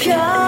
come.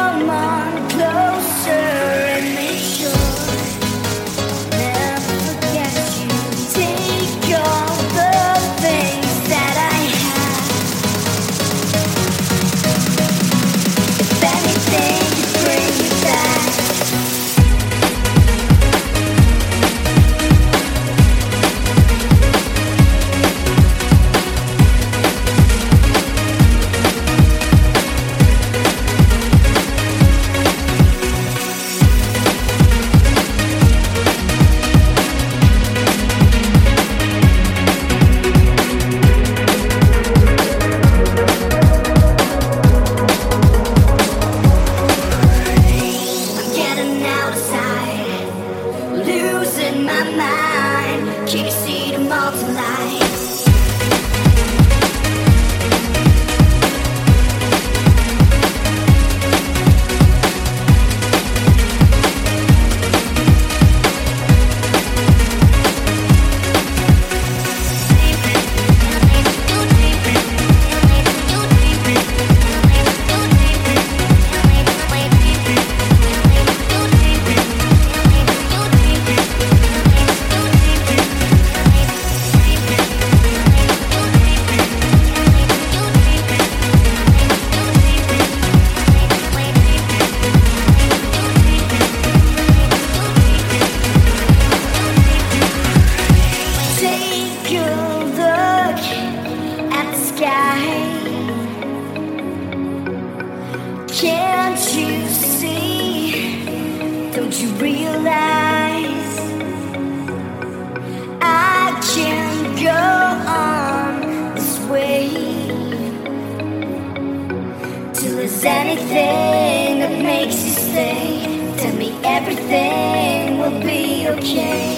anything that makes you stay, tell me everything will be okay.